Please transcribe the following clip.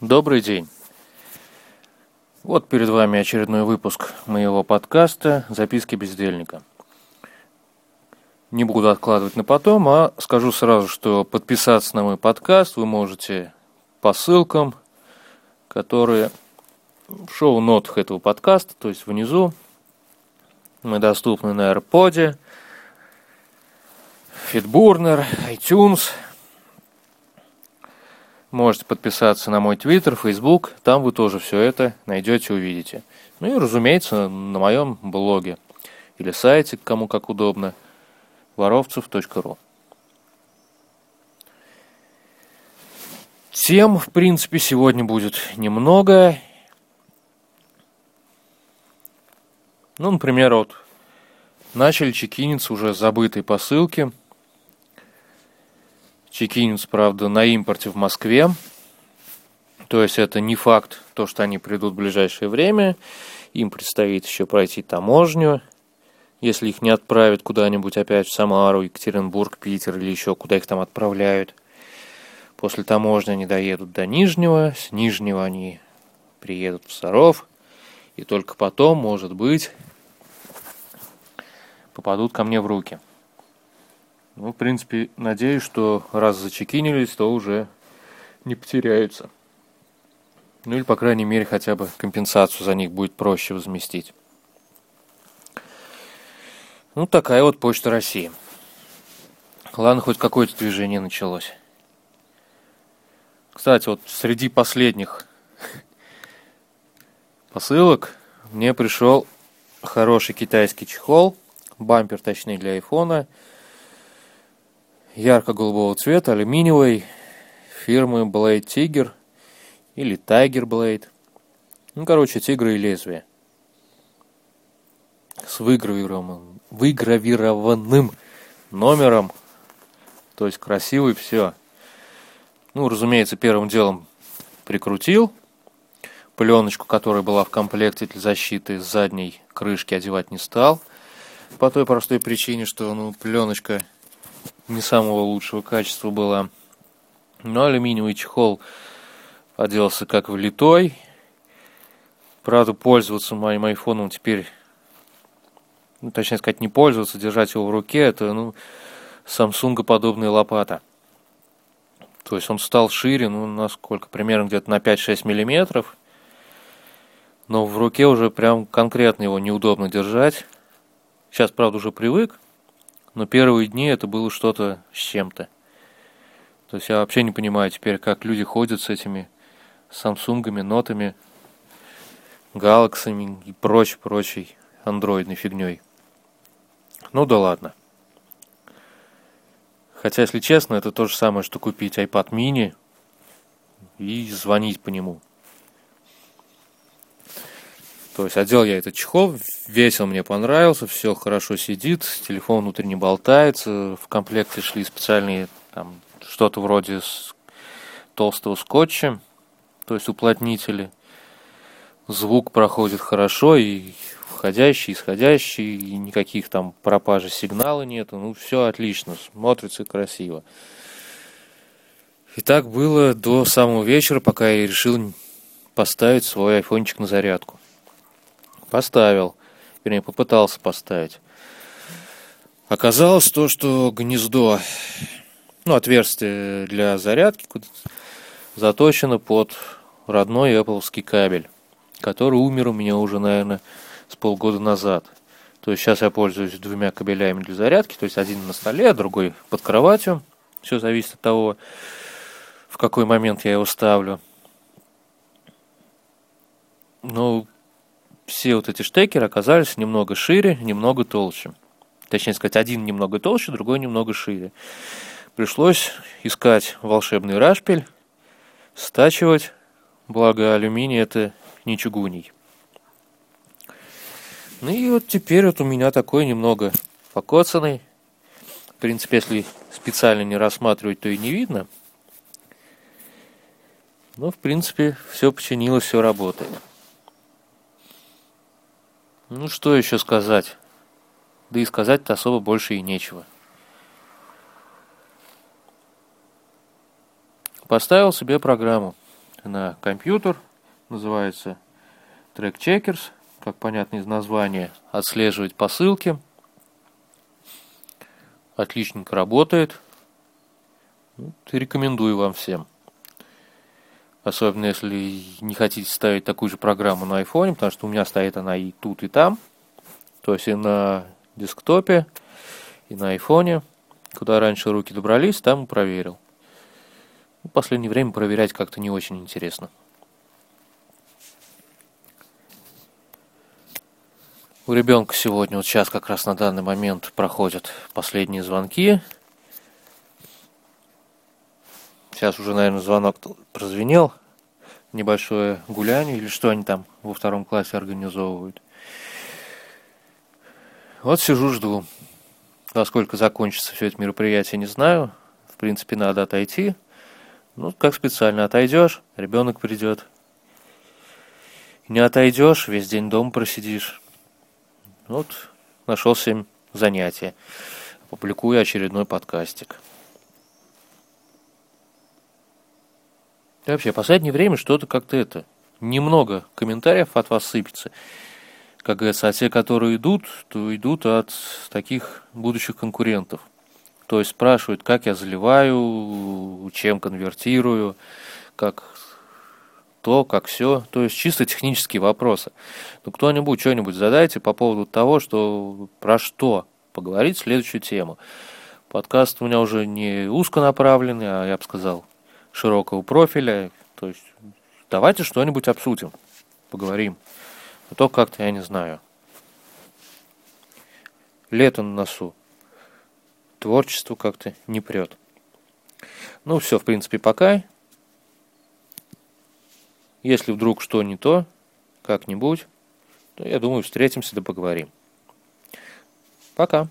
Добрый день. Вот перед вами очередной выпуск моего подкаста «Записки бездельника». Не буду откладывать на потом, а скажу сразу, что подписаться на мой подкаст вы можете по ссылкам, которые в шоу-нотах этого подкаста, то есть внизу. Мы доступны на AirPod, Fitburner, iTunes – Можете подписаться на мой твиттер, фейсбук, там вы тоже все это найдете, увидите. Ну и, разумеется, на моем блоге или сайте, кому как удобно, воровцев.ру. Тем, в принципе, сегодня будет немного. Ну, например, вот начали чекиниться уже забытые посылки – Чекинец, правда, на импорте в Москве. То есть это не факт, то, что они придут в ближайшее время. Им предстоит еще пройти таможню. Если их не отправят куда-нибудь опять в Самару, Екатеринбург, Питер или еще куда их там отправляют. После таможни они доедут до Нижнего, с Нижнего они приедут в Саров, и только потом, может быть, попадут ко мне в руки. Ну, в принципе, надеюсь, что раз зачекинились, то уже не потеряются. Ну или, по крайней мере, хотя бы компенсацию за них будет проще возместить. Ну, такая вот Почта России. Ладно, хоть какое-то движение началось. Кстати, вот среди последних посылок мне пришел хороший китайский чехол, бампер, точнее, для айфона – ярко-голубого цвета, алюминиевый, фирмы Blade Tiger или Tiger Blade. Ну, короче, тигры и лезвие. С выгравированным, выгравированным номером. То есть красивый, все. Ну, разумеется, первым делом прикрутил пленочку, которая была в комплекте для защиты задней крышки, одевать не стал. По той простой причине, что ну, пленочка не самого лучшего качества была. Но алюминиевый чехол оделся как влитой. Правда, пользоваться моим айфоном теперь, ну, точнее сказать, не пользоваться, держать его в руке, это, ну, Samsung подобная лопата. То есть он стал шире, ну, насколько, примерно где-то на 5-6 миллиметров. Но в руке уже прям конкретно его неудобно держать. Сейчас, правда, уже привык но первые дни это было что-то с чем-то. То есть я вообще не понимаю теперь, как люди ходят с этими Самсунгами, нотами, галаксами и прочей-прочей андроидной фигней. Ну да ладно. Хотя, если честно, это то же самое, что купить iPad mini и звонить по нему. То есть одел я этот чехол, весил мне понравился, все хорошо сидит, телефон внутри не болтается, в комплекте шли специальные там что-то вроде толстого скотча, то есть уплотнители. Звук проходит хорошо, и входящий, исходящий, и никаких там пропажи сигнала нету. Ну, все отлично, смотрится красиво. И так было до самого вечера, пока я решил поставить свой айфончик на зарядку. Поставил. Вернее, попытался поставить. Оказалось то, что гнездо, ну, отверстие для зарядки заточено под родной Apple кабель, который умер у меня уже, наверное, с полгода назад. То есть сейчас я пользуюсь двумя кабелями для зарядки, то есть один на столе, а другой под кроватью. Все зависит от того, в какой момент я его ставлю. Ну, все вот эти штекеры оказались немного шире, немного толще. Точнее сказать, один немного толще, другой немного шире. Пришлось искать волшебный рашпиль, стачивать, благо алюминий это не чугуний. Ну и вот теперь вот у меня такой немного покоцанный. В принципе, если специально не рассматривать, то и не видно. Но, в принципе, все починилось, все работает. Ну, что еще сказать? Да и сказать-то особо больше и нечего. Поставил себе программу. на компьютер. Называется Track Checkers, как понятно из названия. Отслеживать посылки. Отличненько работает. Вот, рекомендую вам всем. Особенно если не хотите ставить такую же программу на iPhone, потому что у меня стоит она и тут, и там. То есть и на десктопе, и на айфоне. Куда раньше руки добрались, там проверил. В последнее время проверять как-то не очень интересно. У ребенка сегодня, вот сейчас как раз на данный момент проходят последние звонки. Сейчас уже, наверное, звонок прозвенел. Небольшое гуляние или что они там во втором классе организовывают. Вот сижу, жду. Во сколько закончится все это мероприятие, не знаю. В принципе, надо отойти. Ну, как специально отойдешь, ребенок придет. Не отойдешь, весь день дома просидишь. Вот, нашел семь занятия. Публикую очередной подкастик. И вообще, последнее время что-то как-то это... Немного комментариев от вас сыпется как говорится, а те, которые идут, то идут от таких будущих конкурентов. То есть спрашивают, как я заливаю, чем конвертирую, как то, как все. То есть чисто технические вопросы. Ну, кто-нибудь что-нибудь задайте по поводу того, что про что поговорить следующую тему. Подкаст у меня уже не узконаправленный, а я бы сказал, широкого профиля. То есть давайте что-нибудь обсудим, поговорим. А то как-то, я не знаю. Лето на носу. Творчество как-то не прет. Ну, все, в принципе, пока. Если вдруг что не то, как-нибудь, то, я думаю, встретимся да поговорим. Пока.